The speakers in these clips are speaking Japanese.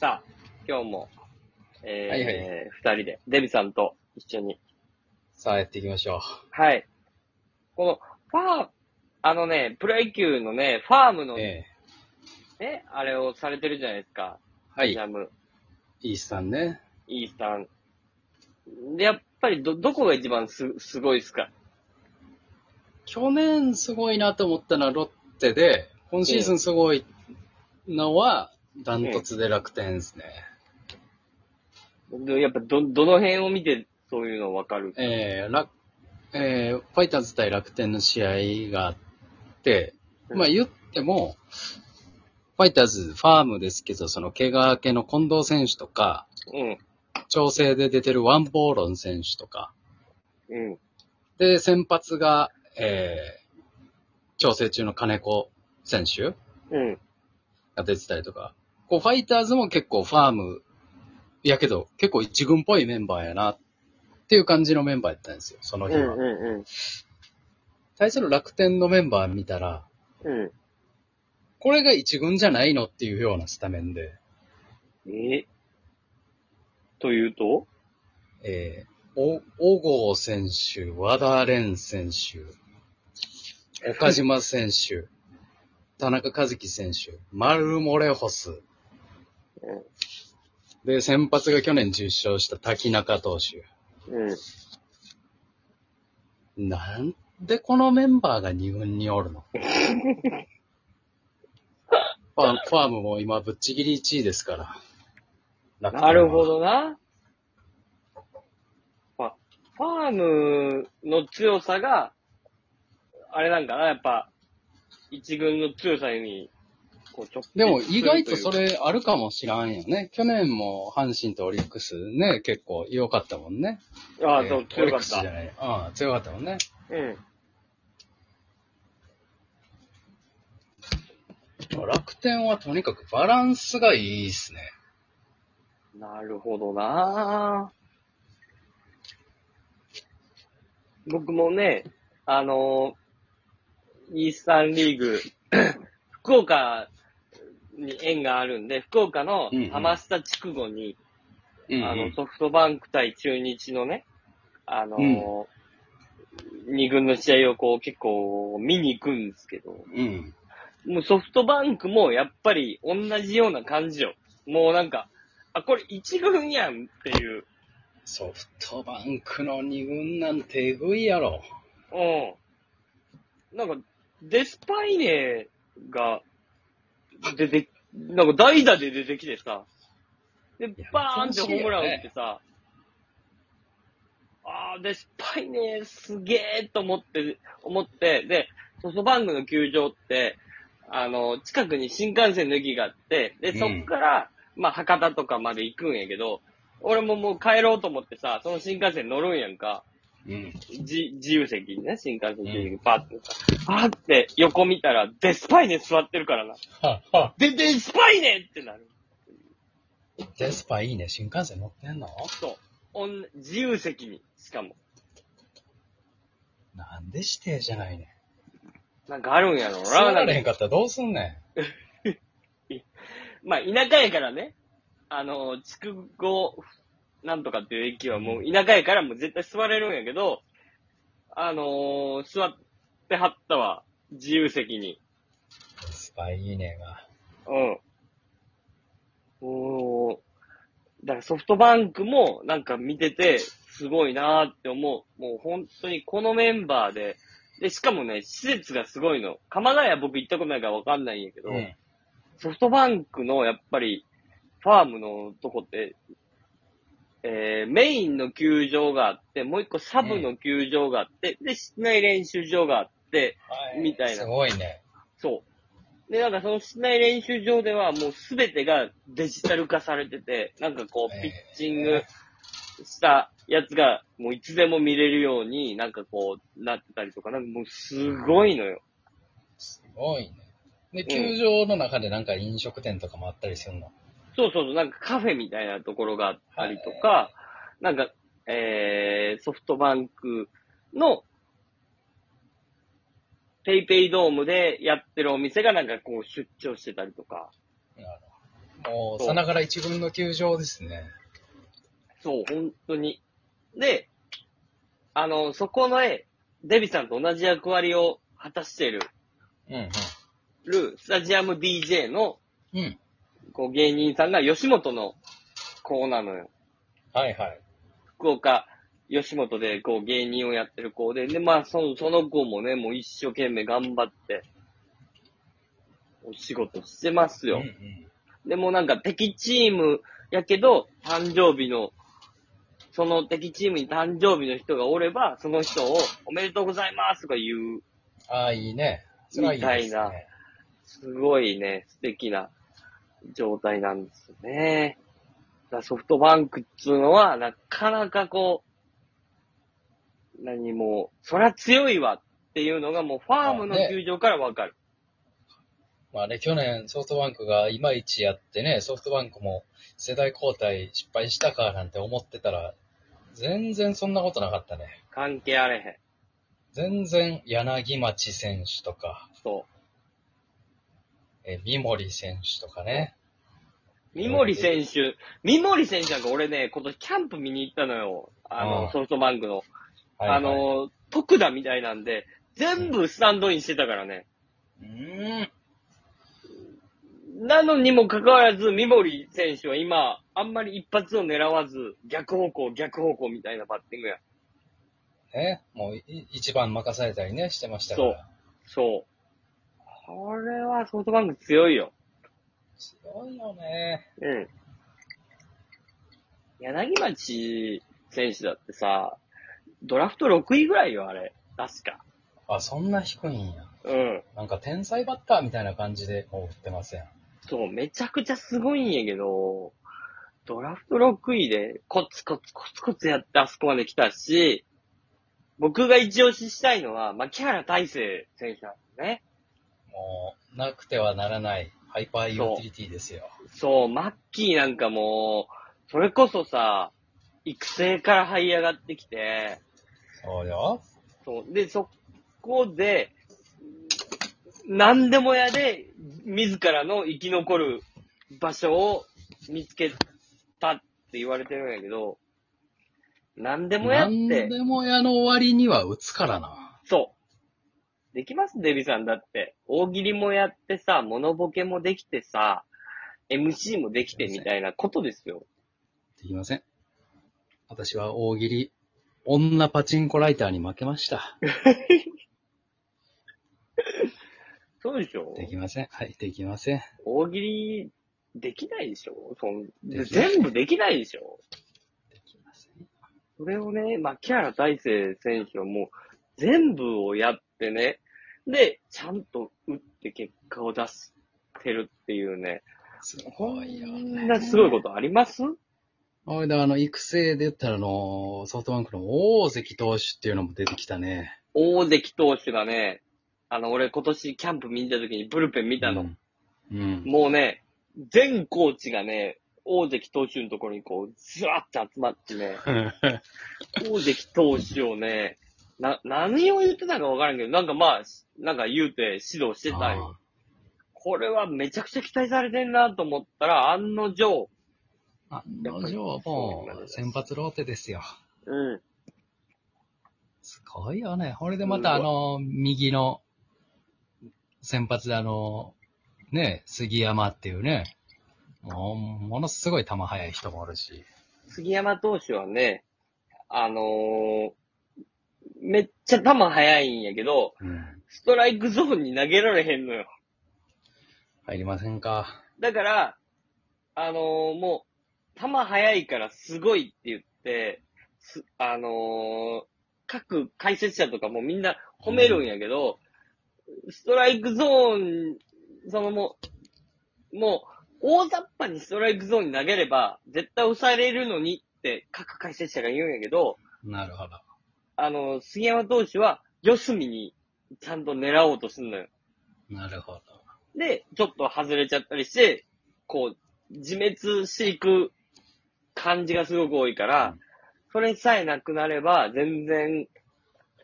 さあ、今日も、えー、はいはい二人で、デビさんと一緒に。さあ、やっていきましょはい。この、ファー、あのね、プロ野球のね、ファームう。のえね、えあれをされてるじゃないですか。はいジ。ャム、イースタンね。イースタン。で、やっぱりど、どこが一番す、すごいですか？去年すごいなと思ったのはロッテで、今シーズンすごいのは、ダントツで楽天ですね。でやっぱど、どの辺を見てそういうのわかる？えー、楽、えー、ファイターズ対楽天の試合があって、うんまあ言っても、ファイターズファームですけど、その怪我明けの近藤選手とか、うん。調整で出てるワンボーロン選手とか、うん。で、先発が、えー、調整中の金子選手うん。が出てたりとか、こう、ファイターズも結構ファーム、いやけど、結構一軍っぽいメンバーやな、っていう感じのメンバーやったんですよ、そのうん。日は。うん。対する楽天のメンバー見たら、うん。これが一軍じゃないのっていうようなスタメンで、え？というと？えー、お、小郷選手、和田蓮選手、岡島選手、田中和樹選手、マルモレホス、うんで、先発が去年受賞した滝中投手。うん。なんでこのメンバーが2軍におるの？ファファームも今ぶっちぎり1位ですから。なるほど。どな。まあ、ファームの強さが、あれなんかな、やっぱ、一軍の強さに、こう、直でも意外とそれ。れあるかもしらんよね。去年も阪神とオリックスね、結構良かったもんね。ああ、そう、えー強かった。ああ、強かったもんね。うん。楽天はとにかくバランスがいいっすね。なるほどな僕もね、あのイースタンリーグ、福岡に縁があるんで、福岡のうんうん浜下筑後に、うん、あの、ソフトバンク対中日のね、あの二軍の試合をこう結構見に行くんですけど、うん。もうソフトバンクもやっぱり同じような感じよ。もうなんか、あ、これ一軍やんっていう。ソフトバンクの2軍なんてえぐいやろ。うん。なんか、デスパイネが出て、なんか代打で出てきてさ、でや、バーンってホームラン打ってさ、あー、デスパイネすげーと思って、思って、で、ソフトバンクの球場って、あの、近くに新幹線の駅があって、で、そっから、まあ、博多とかまで行くんやけど、俺ももう帰ろうと思ってさ、その新幹線乗るんやんか。うん。じ、自由席にね、新幹線自由席にパッてさ、パーって横見たら、デスパイネ座ってるからな。は、は。で、デスパイネってなる。デスパいいね。新幹線乗ってんの？そう。おん自由席に、しかも。なんで指定じゃないねなんかあるんやろん。な。座られへんかったらどうすんね まあ、田舎やからね。あの、筑後、なんとかっていう駅はもう田舎やからもう絶対座れるんやけど、あのー座ってはったわ。自由席に。スパいいねが。うん。おーだからソフトバンクもなんか見ててすごいなーって思う。もう本当にこのメンバーで、で、しかもね、施設がすごいの。鎌ヶ谷僕行ったことないからわかんないんやけど、うん。ソフトバンクのやっぱりファームのとこって、えー、メインの球場があって、もう一個サブの球場があって、で、室内練習場があって、みたいなすごいね。そう。で、なんかその室内練習場ではもうすべてがデジタル化されてて、なんかこう、えーピッチングしたやつがもういつでも見れるように、なんかこう、なってたりとか、なんかもうすごいのよ。すごいね。で、球場の中でなんか飲食店とかもあったりするの？そうそうそう、なんかカフェみたいなところがあったりとか、なんか、えー、ソフトバンクの、ペイペイドームでやってるお店がなんかこう出張してたりとか。もう、さながら一軍の球場ですね。そう、本当に。で、あの、そこの絵、デビさんと同じ役割を果たしている、うんるスタジアム DJ の、うん。うん。こう、芸人さんが吉本の子なのよ。はいはい。福岡、吉本で、こう、芸人をやってる子で、で、まあ、その、その子もね、もう一生懸命頑張って、お仕事してますよ。うんうん。でもなんか敵チームやけど、誕生日の、その敵チームに誕生日の人がおれば、その人をおめでとうございますとか言う、ああ、いいね。それはいいね。みたいなすごいね、素敵な状態なんですよね。ソフトバンクっつうのは、なかなかこう、何も、そりゃ強いわっていうのがもうファームの球場からわかる。まあね、去年ソフトバンクがいまいちやってね、ソフトバンクも世代交代失敗したかなんて思ってたら、全然そんなことなかったね。関係あれへん。全然柳町選手とか、そう。え三森選手とかね。三森選手、三森選手なんか俺ね、今年キャンプ見に行ったのよ。あの、うんソフトバンクの。はいはいあ、の、特打みたいなんで、全部スタンドインしてたからね。うーん。なのにもかかわらず、三森選手は今、あんまり一発を狙わず、逆方向、逆方向みたいなバッティングや。ね、もうい一番任されたりね、してましたから。そう。これはソフトバンク強いよ。強いよね。うん。柳町選手だってさ、ドラフト6位ぐらいよ、あれ。確か。あ、そんな低いんや。うん。なんか天才バッターみたいな感じでもう振ってますやん。そう、めちゃくちゃすごいんやけど、ドラフト6位でコツコツコツコツやってあそこまで来たし、僕が一押ししたいのは、牧原大成選手なんですね。もう、なくてはならないハイパーユーティリティですよ。そう、マッキーなんかもう、それこそさ、育成から這い上がってきて、そうよ。そう。で、そこで、何でも屋で、自らの生き残る場所を見つけたって言われてるんやけど、何でもやって、でも屋の終わりには打つからな。そう。できますデビさんだって。大喜利もやってさ、モノボケもできてさ、MC もできてみたいなことですよ。できません。私は大喜利、女パチンコライターに負けました。そうでしょ？できません。はい、できません。大喜利、できないでしょ？そん全部できないでしょ？できません。それをね、牧原大成選手はもう全部をやってね、で、ちゃんと打って結果を出してるっていうね、すこごいよんね。なすごいことあります？おいで、あの、育成で言ったら、あの、ソフトバンクの大関投手っていうのも出てきたね。大関投手がね、あの、俺今年キャンプ見に行った時にブルペン見たの。うん。うん。もうね、全コーチがね、大関投手のところにこう、ずらっと集まってね、大関投手をね、な、何を言ってたかわからんけど、なんかまあ、なんか言うて指導してたんよ。これはめちゃくちゃ期待されてんなと思ったら、案の定、あ案の定、もう、先発ローテですよ。うん。すごいよね。これでまた、あの、右の、先発であの、ね、杉山っていうね、もう、ものすごい球速い人もおるし。杉山投手はね、あのーめっちゃ球速いんやけど、うん。ストライクゾーンに投げられへんのよ。入りませんか？だから、あのーもう、球速いからすごいって言って、すあのー各解説者とかもみんな褒めるんやけど、ストライクゾーン、そのもう、もう、大雑把にストライクゾーンに投げれば、絶対抑えれるのにって各解説者が言うんやけど、なるほど。あの、杉山投手は、四隅にちゃんと狙おうとするのよ。なるほど。で、ちょっと外れちゃったりして、こう、自滅していく感じがすごく多いから、うんそれさえなくなれば、全然、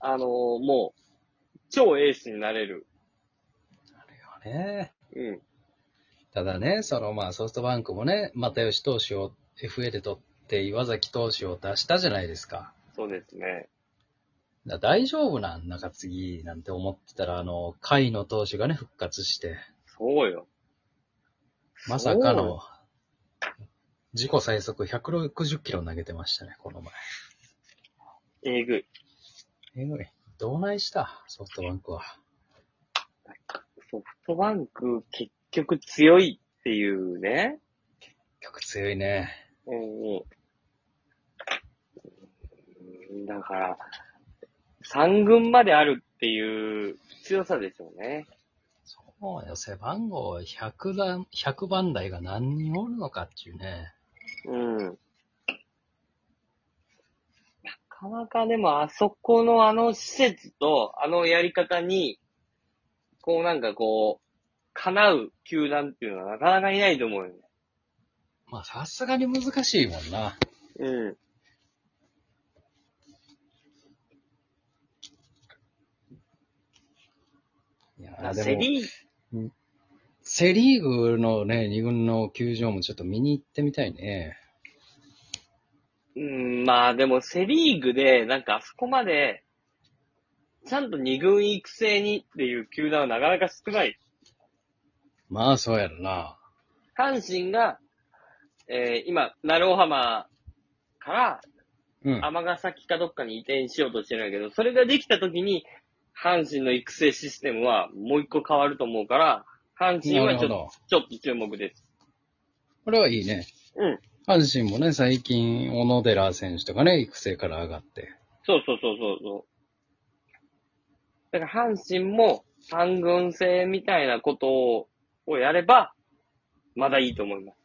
あのーもう、超エースになれる。ねうん。ただね、そのまあソフトバンクもね、又吉投手を FA で取って岩崎投手を出したじゃないですか。そうですね。だ大丈夫なん中継ぎなんて思ってたら、あの、甲斐の投手がね、復活して、そうよ。まさかの、自己最速160キロ投げてましたね、この前。えぐい。えぐい。どうないした？ソフトバンクは。ソフトバンク結局強いっていうね。曲強いね。うんうん。だから、三軍まであるっていう強さでしょうね。そうよ、背番号100番、100番台が何人おるのかっていうね。うん。なかなかでもあそこのあの施設とあのやり方に、こうなんかこう、叶う球団っていうのはなかなかいないと思うよね。まあ、さすがに難しいもんな。うん。いや、でも、セリーセリーグのね、二軍の球場もちょっと見に行ってみたいね。うん、まあでもセリーグで、なんかあそこまで、ちゃんと二軍育成にっていう球団はなかなか少ない。まあ、そうやろな。阪神が、えー今、鳴尾浜からうん。尼崎かどっかに移転しようとしてるんやけど、それができた時に、阪神の育成システムはもう一個変わると思うから、阪神なはちょっと。ちょっと注目です。これはいいね。うん。阪神もね、最近、小野寺選手とかね、育成から上がって。そうそうそうそうそう。だから阪神も三軍制みたいなことををやれば、まだいいと思います。